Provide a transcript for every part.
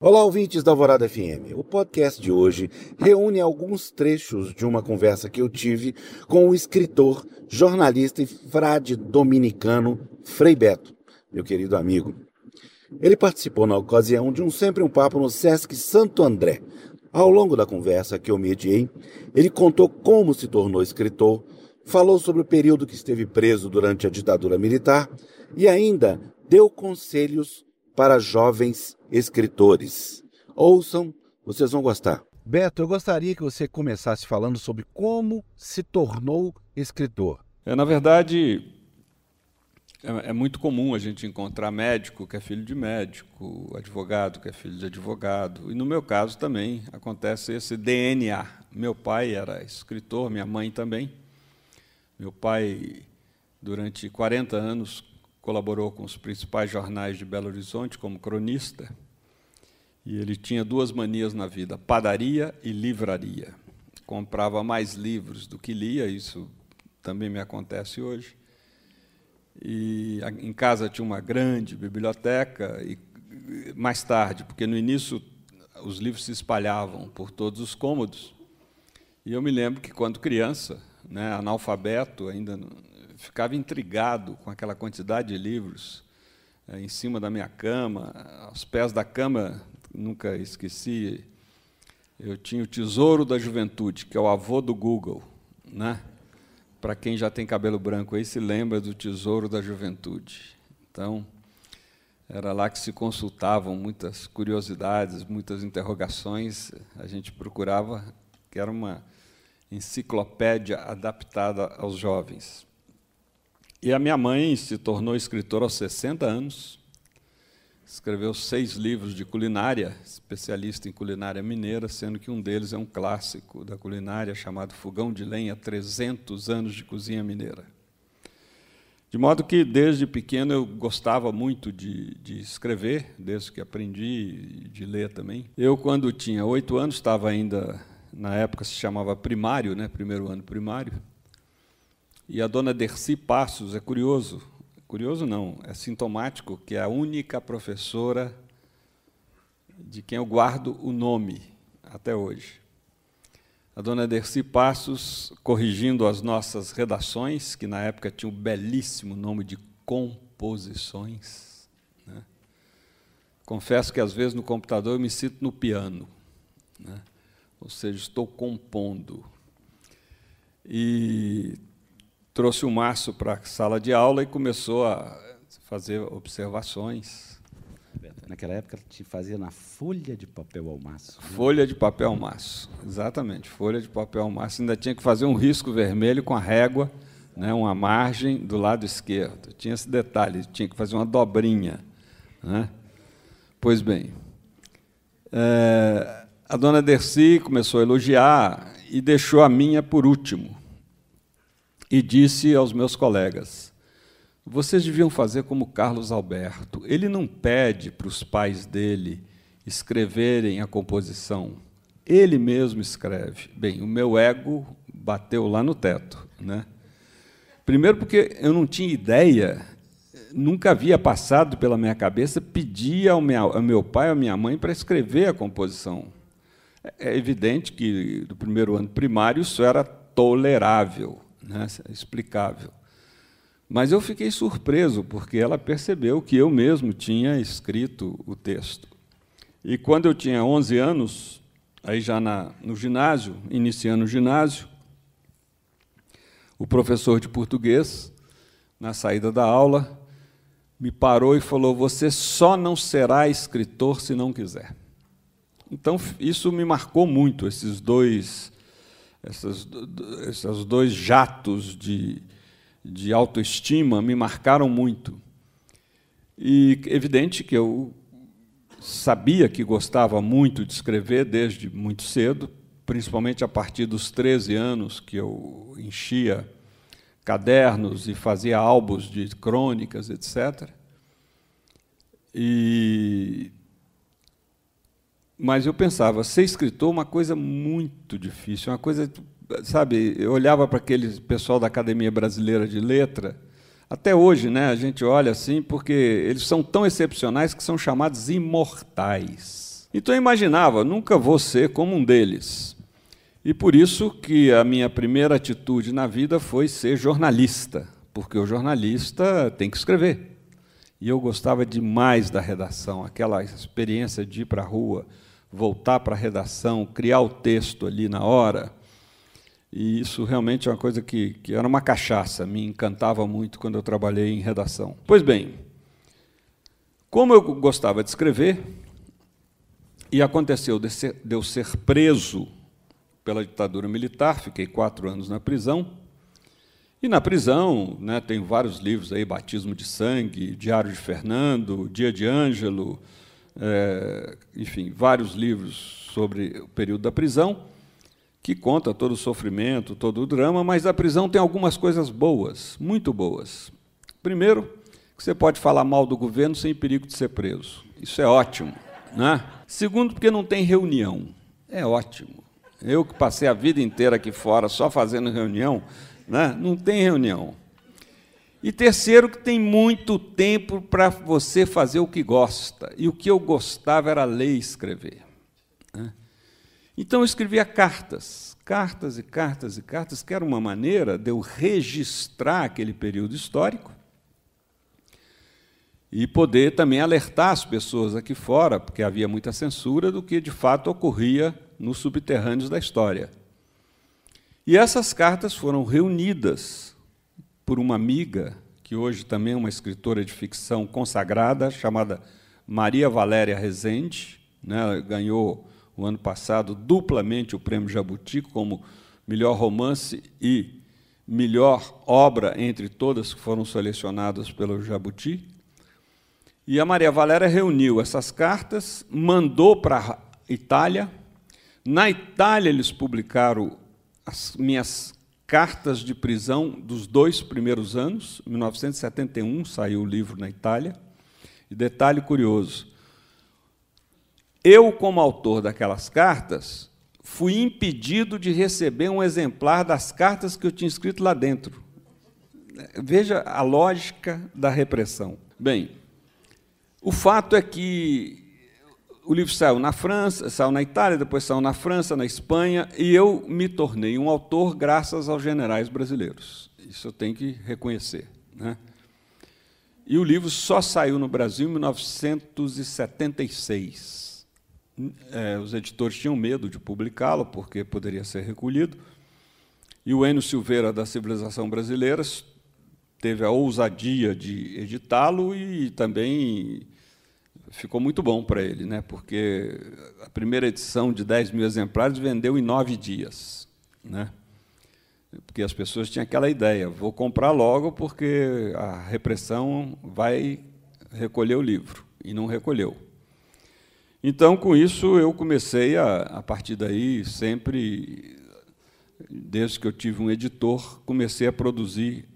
Olá, ouvintes da Alvorada FM. O podcast de hoje reúne alguns trechos de uma conversa que eu tive com o escritor, jornalista e frade dominicano Frei Beto, meu querido amigo. Ele participou na ocasião de um Sempre um Papo no Sesc Santo André. Ao longo da conversa que eu mediei, ele contou como se tornou escritor, falou sobre o período que esteve preso durante a ditadura militar e ainda deu conselhos para jovens escritores. Ouçam, vocês vão gostar. Beto, eu gostaria que você começasse falando sobre como se tornou escritor. É, na verdade, é, é, muito comum a gente encontrar médico que é filho de médico, advogado que é filho de advogado. E no meu caso também acontece esse DNA. Meu pai era escritor, minha mãe também. Meu pai, durante 40 anos, colaborou com os principais jornais de Belo Horizonte como cronista. E ele tinha duas manias na vida: padaria e livraria. Comprava mais livros do que lia, isso também me acontece hoje. E em casa tinha uma grande biblioteca e mais tarde, porque no início os livros se espalhavam por todos os cômodos. E eu me lembro que quando criança, né, analfabeto, ainda ficava intrigado com aquela quantidade de livros é, em cima da minha cama, aos pés da cama, nunca esqueci. Eu tinha o Tesouro da Juventude, que é o avô do Google, né? Para quem já tem cabelo branco aí se lembra do Tesouro da Juventude. Então, era lá que se consultavam muitas curiosidades, muitas interrogações. A gente procurava, que era uma enciclopédia adaptada aos jovens. E a minha mãe se tornou escritora aos 60 anos, escreveu seis livros de culinária, especialista em culinária mineira, sendo que um deles é um clássico da culinária chamado Fogão de Lenha, 300 anos de cozinha mineira. De modo que, desde pequeno, eu gostava muito de, de escrever, desde que aprendi de ler também. Eu, quando tinha oito anos, estava ainda, na época se chamava primário, né, primeiro ano primário, e a dona Dercy Passos, é curioso, curioso não, é sintomático que é a única professora de quem eu guardo o nome até hoje. A dona Dercy Passos, corrigindo as nossas redações, que na época tinha o belíssimo nome de composições. Né? Confesso que às vezes no computador eu me sinto no piano, né? ou seja, estou compondo. E trouxe o maço para a sala de aula e começou a fazer observações. Naquela época te fazia na folha de papel ao maço. Né? Folha de papel ao maço, exatamente. Folha de papel ao maço. Ainda tinha que fazer um risco vermelho com a régua, né, uma margem do lado esquerdo. Tinha esse detalhe, tinha que fazer uma dobrinha. Né? Pois bem, é, a dona Dercy começou a elogiar e deixou a minha por último e disse aos meus colegas: vocês deviam fazer como Carlos Alberto. Ele não pede para os pais dele escreverem a composição, ele mesmo escreve. Bem, o meu ego bateu lá no teto. Né? Primeiro, porque eu não tinha ideia, nunca havia passado pela minha cabeça pedir ao ao meu pai ou à minha mãe para escrever a composição. É evidente que, do primeiro ano primário, isso era tolerável né, explicável. Mas eu fiquei surpreso, porque ela percebeu que eu mesmo tinha escrito o texto. E quando eu tinha 11 anos, aí já na, no ginásio, iniciando o ginásio, o professor de português, na saída da aula, me parou e falou: Você só não será escritor se não quiser. Então, isso me marcou muito, esses dois essas, esses dois jatos de, de autoestima me marcaram muito. E evidente que eu sabia que gostava muito de escrever desde muito cedo, principalmente a partir dos 13 anos que eu enchia cadernos e fazia álbuns de crônicas, etc. E mas eu pensava, ser escritor é uma coisa muito difícil, uma coisa, sabe, eu olhava para aquele pessoal da Academia Brasileira de Letra, até hoje, né, a gente olha assim, porque eles são tão excepcionais que são chamados imortais. Então eu imaginava, nunca vou ser como um deles. E por isso que a minha primeira atitude na vida foi ser jornalista, porque o jornalista tem que escrever. E eu gostava demais da redação, aquela experiência de ir para a rua, voltar para a redação, criar o texto ali na hora. E isso realmente é uma coisa que, que era uma cachaça, me encantava muito quando eu trabalhei em redação. Pois bem, como eu gostava de escrever, e aconteceu de, ser, de eu ser preso pela ditadura militar, fiquei quatro anos na prisão. E na prisão, né, tem vários livros aí, Batismo de Sangue, Diário de Fernando, Dia de Ângelo, é, enfim, vários livros sobre o período da prisão, que conta todo o sofrimento, todo o drama, mas a prisão tem algumas coisas boas, muito boas. Primeiro, que você pode falar mal do governo sem perigo de ser preso. Isso é ótimo. Né? Segundo, porque não tem reunião. É ótimo. Eu que passei a vida inteira aqui fora só fazendo reunião, né? não tem reunião. E terceiro, que tem muito tempo para você fazer o que gosta. E o que eu gostava era ler e escrever. Né? Então eu escrevia cartas, cartas e cartas e cartas, que era uma maneira de eu registrar aquele período histórico e poder também alertar as pessoas aqui fora, porque havia muita censura, do que de fato ocorria nos subterrâneos da história. E essas cartas foram reunidas por uma amiga, que hoje também é uma escritora de ficção consagrada, chamada Maria Valéria Rezende. Né? Ela ganhou, o ano passado, duplamente o Prêmio Jabuti como melhor romance e melhor obra entre todas que foram selecionadas pelo Jabuti. E a Maria Valéria reuniu essas cartas, mandou para a Itália. Na Itália, eles publicaram as minhas cartas de prisão dos dois primeiros anos. Em 1971 saiu o livro na Itália. E detalhe curioso: eu, como autor daquelas cartas, fui impedido de receber um exemplar das cartas que eu tinha escrito lá dentro. Veja a lógica da repressão. Bem, o fato é que o livro saiu na França, saiu na Itália, depois saiu na França, na Espanha, e eu me tornei um autor graças aos generais brasileiros. Isso eu tenho que reconhecer. Né? E o livro só saiu no Brasil em 1976. É, os editores tinham medo de publicá-lo, porque poderia ser recolhido. E o Enio Silveira, da Civilização Brasileira, teve a ousadia de editá-lo e também ficou muito bom para ele, né? porque a primeira edição de 10 mil exemplares vendeu em nove dias. Né? Porque as pessoas tinham aquela ideia, vou comprar logo porque a repressão vai recolher o livro, e não recolheu. Então, com isso, eu comecei, a, a partir daí, sempre, desde que eu tive um editor, comecei a produzir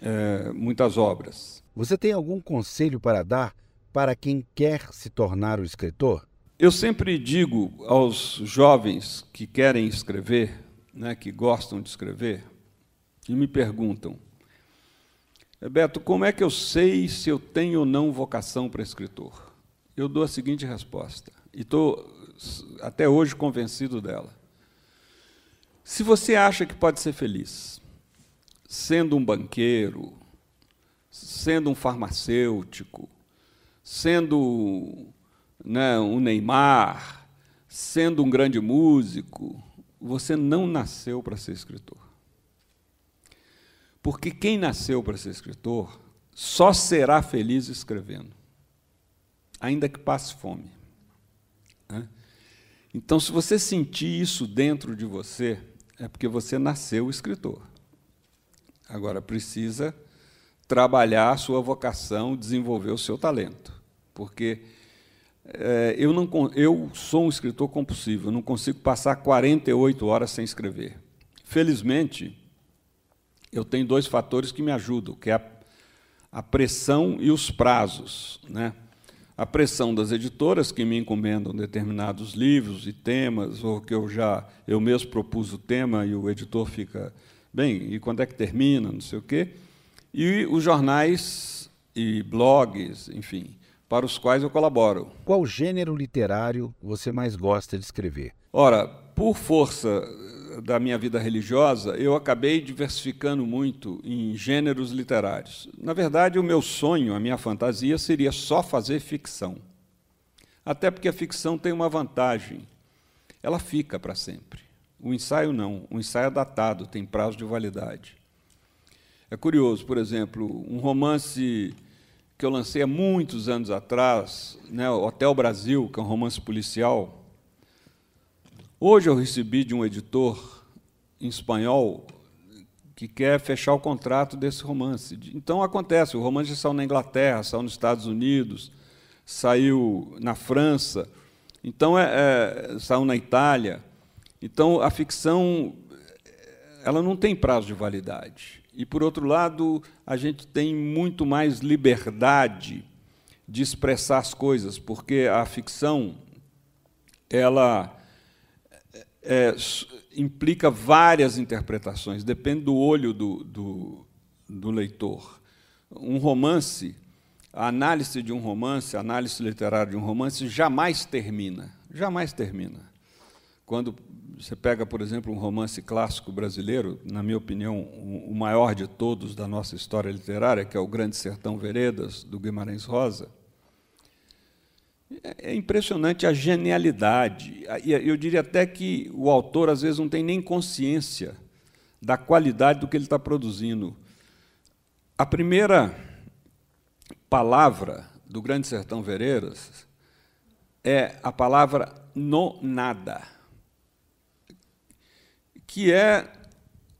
é, muitas obras. Você tem algum conselho para dar para quem quer se tornar o escritor? Eu sempre digo aos jovens que querem escrever, né, que gostam de escrever, e me perguntam: Beto, como é que eu sei se eu tenho ou não vocação para escritor? Eu dou a seguinte resposta, e estou até hoje convencido dela. Se você acha que pode ser feliz, sendo um banqueiro, sendo um farmacêutico, sendo né, um Neymar, sendo um grande músico, você não nasceu para ser escritor. Porque quem nasceu para ser escritor só será feliz escrevendo, ainda que passe fome. Né? Então, se você sentir isso dentro de você, é porque você nasceu escritor. Agora precisa trabalhar a sua vocação, desenvolver o seu talento, porque é, eu não eu sou um escritor compulsivo, eu não consigo passar 48 horas sem escrever. Felizmente, eu tenho dois fatores que me ajudam, que é a, a pressão e os prazos, né? A pressão das editoras que me encomendam determinados livros e temas, ou que eu já eu mesmo propus o tema e o editor fica Bem, e quando é que termina, não sei o quê. E os jornais e blogs, enfim, para os quais eu colaboro. Qual gênero literário você mais gosta de escrever? Ora, por força da minha vida religiosa, eu acabei diversificando muito em gêneros literários. Na verdade, o meu sonho, a minha fantasia seria só fazer ficção. Até porque a ficção tem uma vantagem: ela fica para sempre. O ensaio não, o ensaio é datado, tem prazo de validade. É curioso, por exemplo, um romance que eu lancei há muitos anos atrás, né, Hotel Brasil, que é um romance policial. Hoje eu recebi de um editor em espanhol que quer fechar o contrato desse romance. Então acontece, o romance saiu na Inglaterra, saiu nos Estados Unidos, saiu na França, então é, é, saiu na Itália. Então a ficção ela não tem prazo de validade. E, por outro lado, a gente tem muito mais liberdade de expressar as coisas, porque a ficção ela é, implica várias interpretações, depende do olho do, do, do leitor. Um romance, a análise de um romance, a análise literária de um romance jamais termina, jamais termina. Quando você pega, por exemplo, um romance clássico brasileiro, na minha opinião, o maior de todos da nossa história literária, que é o Grande Sertão Veredas, do Guimarães Rosa. É impressionante a genialidade. Eu diria até que o autor, às vezes, não tem nem consciência da qualidade do que ele está produzindo. A primeira palavra do Grande Sertão Veredas é a palavra no nada que é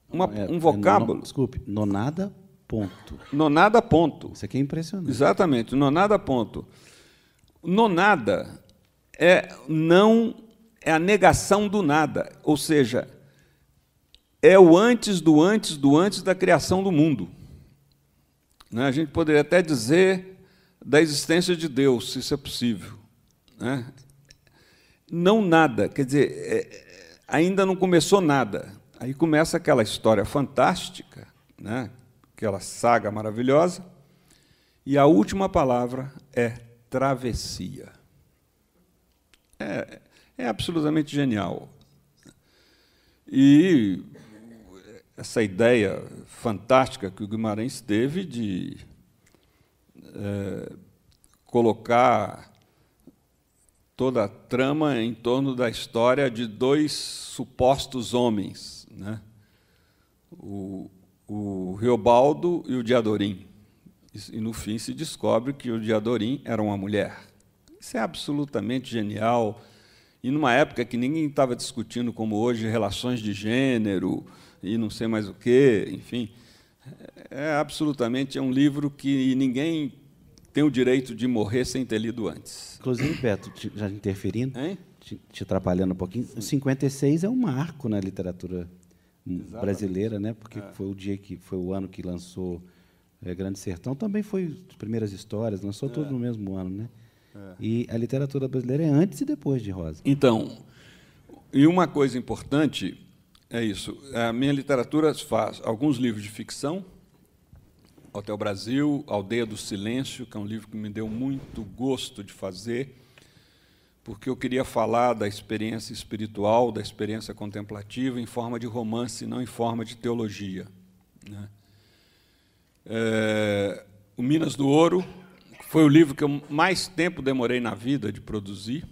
uma, é, um vocábulo. É no, desculpe, nonada ponto. Nonada ponto. Isso aqui é impressionante. Exatamente, nonada ponto. Nonada é não é a negação do nada, ou seja, é o antes do antes do antes da criação do mundo. Né? A gente poderia até dizer da existência de Deus, se isso é possível. Né? Não nada, quer dizer, é, ainda não começou nada. Aí começa aquela história fantástica, né? aquela saga maravilhosa, e a última palavra é travessia. É, é absolutamente genial. E essa ideia fantástica que o Guimarães teve de é, colocar toda a trama em torno da história de dois supostos homens, né? o, o Riobaldo e o Diadorim. E, no fim se descobre que o Diadorim era uma mulher. Isso é absolutamente genial. E numa época que ninguém estava discutindo, como hoje, relações de gênero e não sei mais o quê, enfim. É absolutamente é um livro que ninguém tem o direito de morrer sem ter lido antes. Inclusive, Beto, te, já interferindo, te, te, atrapalhando um pouquinho, Sim. 56 é um marco na literatura Exatamente. brasileira, né? Porque é. foi o dia que foi o ano que lançou é, Grande Sertão, também foi as primeiras histórias, lançou é. tudo no mesmo ano, né? É. E a literatura brasileira é antes e depois de Rosa. Então, e uma coisa importante é isso. A minha literatura faz alguns livros de ficção, Hotel Brasil, Aldeia do Silêncio, que é um livro que me deu muito gosto de fazer, porque eu queria falar da experiência espiritual, da experiência contemplativa, em forma de romance, não em forma de teologia. Né? É, o Minas do Ouro foi o livro que eu mais tempo demorei na vida de produzir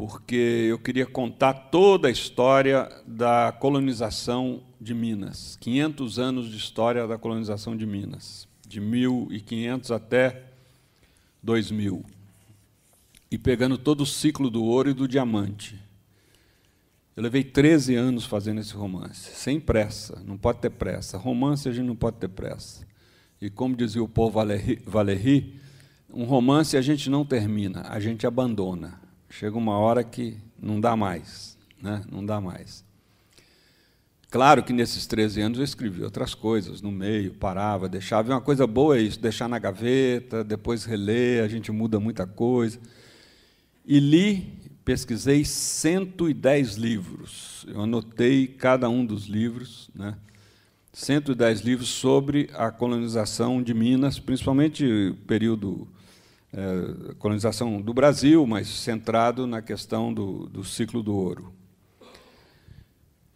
porque eu queria contar toda a história da colonização de Minas, 500 anos de história da colonização de Minas, de 1500 até 2000, e pegando todo o ciclo do ouro e do diamante. Eu levei 13 anos fazendo esse romance, sem pressa, não pode ter pressa. Romance a gente não pode ter pressa. E como dizia o Paul Valéry, um romance a gente não termina, a gente abandona chega uma hora que não dá mais, né? não dá mais. Claro que nesses 13 anos eu escrevi outras coisas no meio, parava, deixava. E uma coisa boa é isso, deixar na gaveta, depois reler, a gente muda muita coisa. E li, pesquisei 110 livros. Eu anotei cada um dos livros, né? 110 livros sobre a colonização de Minas, principalmente o período é, colonização do Brasil, mas centrado na questão do, do ciclo do ouro.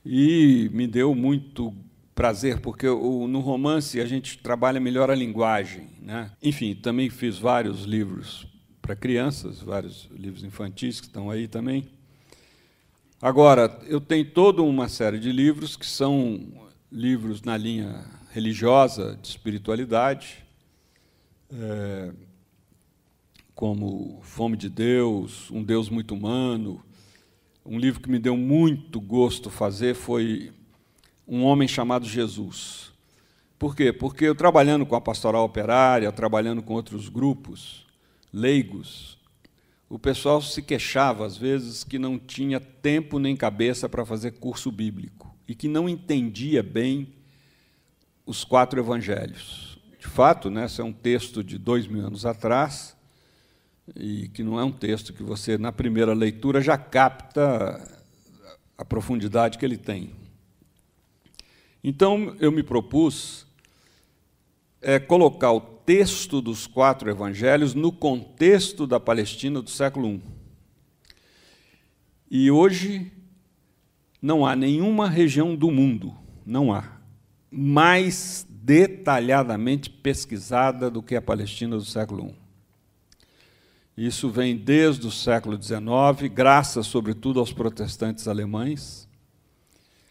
E me deu muito prazer, porque o, no romance a gente trabalha melhor a linguagem. Né? Enfim, também fiz vários livros para crianças, vários livros infantis que estão aí também. Agora, eu tenho toda uma série de livros que são livros na linha religiosa, de espiritualidade, é, como Fome de Deus, Um Deus Muito Humano. Um livro que me deu muito gosto fazer foi Um Homem Chamado Jesus. Por quê? Porque eu trabalhando com a pastoral operária, trabalhando com outros grupos leigos, o pessoal se queixava às vezes que não tinha tempo nem cabeça para fazer curso bíblico e que não entendia bem os quatro evangelhos. De fato, né, esse é um texto de dois mil anos atrás, e que não é um texto que você, na primeira leitura, já capta a profundidade que ele tem. Então, eu me propus é, colocar o texto dos quatro evangelhos no contexto da Palestina do século I. E hoje não há nenhuma região do mundo, não há, mais detalhadamente pesquisada do que a Palestina do século I. Isso vem desde o século XIX, graças, sobretudo, aos protestantes alemães.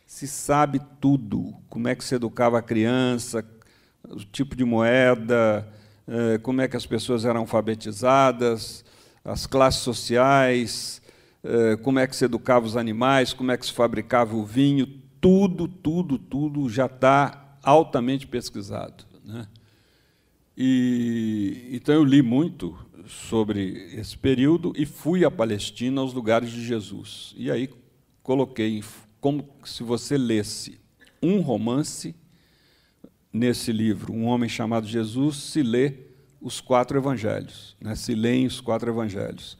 Se sabe tudo: como é que se educava a criança, o tipo de moeda, eh, como é que as pessoas eram alfabetizadas, as classes sociais, eh, como é que se educava os animais, como é que se fabricava o vinho, tudo, tudo, tudo já está altamente pesquisado. Né? E, então eu li muito sobre esse período e fui à Palestina, aos lugares de Jesus. E aí coloquei como se você lesse um romance nesse livro, Um Homem Chamado Jesus, se lê os quatro evangelhos, né? se leem os quatro evangelhos.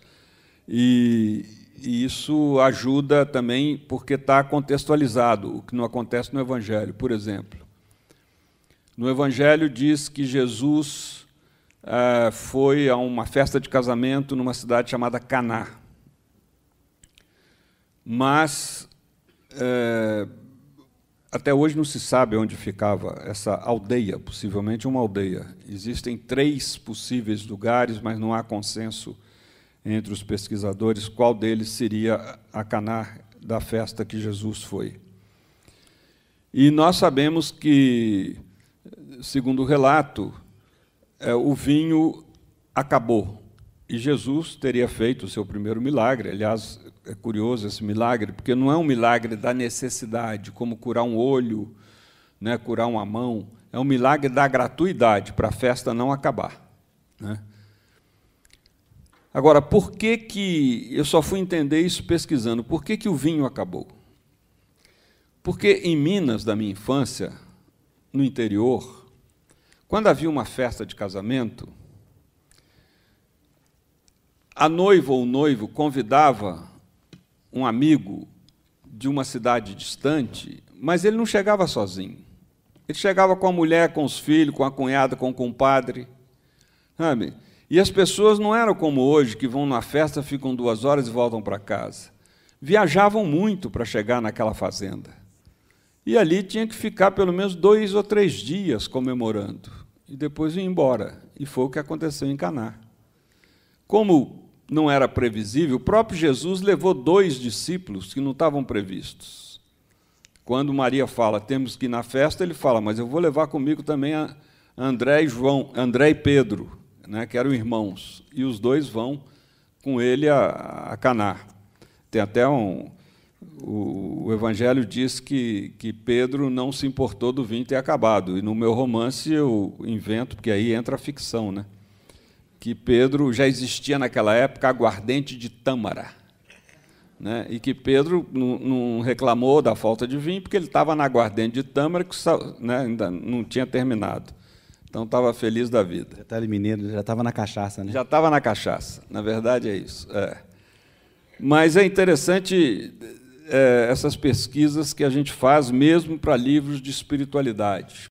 E, e isso ajuda também porque está contextualizado, o que não acontece no evangelho. Por exemplo, no evangelho diz que Jesus uh, foi a uma festa de casamento numa cidade chamada Caná. Mas uh, até hoje não se sabe onde ficava essa aldeia, possivelmente uma aldeia. Existem três possíveis lugares, mas não há consenso entre os pesquisadores qual deles seria a Caná da festa que Jesus foi. E nós sabemos que, segundo o relato, é, o vinho acabou. E Jesus teria feito o seu primeiro milagre. Aliás, é curioso esse milagre, porque não é um milagre da necessidade, como curar um olho, né, curar uma mão. É um milagre da gratuidade, para a festa não acabar. Né? Agora, por que, que eu só fui entender isso pesquisando? Por que, que o vinho acabou? Porque em Minas, da minha infância, no interior, quando havia uma festa de casamento, a noiva ou o noivo convidava um amigo de uma cidade distante, mas ele não chegava sozinho. Ele chegava com a mulher, com os filhos, com a cunhada, com o compadre. Sabe? E as pessoas não eram como hoje, que vão na festa, ficam duas horas e voltam para casa. Viajavam muito para chegar naquela fazenda. E ali tinha que ficar pelo menos dois ou três dias comemorando e depois ia embora. E foi o que aconteceu em Caná. Como não era previsível, o próprio Jesus levou dois discípulos que não estavam previstos. Quando Maria fala, temos que ir na festa, ele fala, mas eu vou levar comigo também a André e João, André e Pedro, né, que eram irmãos, e os dois vão com ele a, a Caná. Tem até um, o, o, Evangelho diz que, que Pedro não se importou do vinho ter acabado. E no meu romance eu invento, porque aí entra a ficção, né? que Pedro já existia naquela época aguardente de tâmara. Né? E que Pedro não, reclamou da falta de vinho, porque ele estava na aguardente de tâmara, que né, ainda não tinha terminado. Então estava feliz da vida. Detalhe mineiro, já estava na cachaça, né? Já estava na cachaça, na verdade é isso. É. Mas é interessante é, essas pesquisas que a gente faz mesmo para livros de espiritualidade.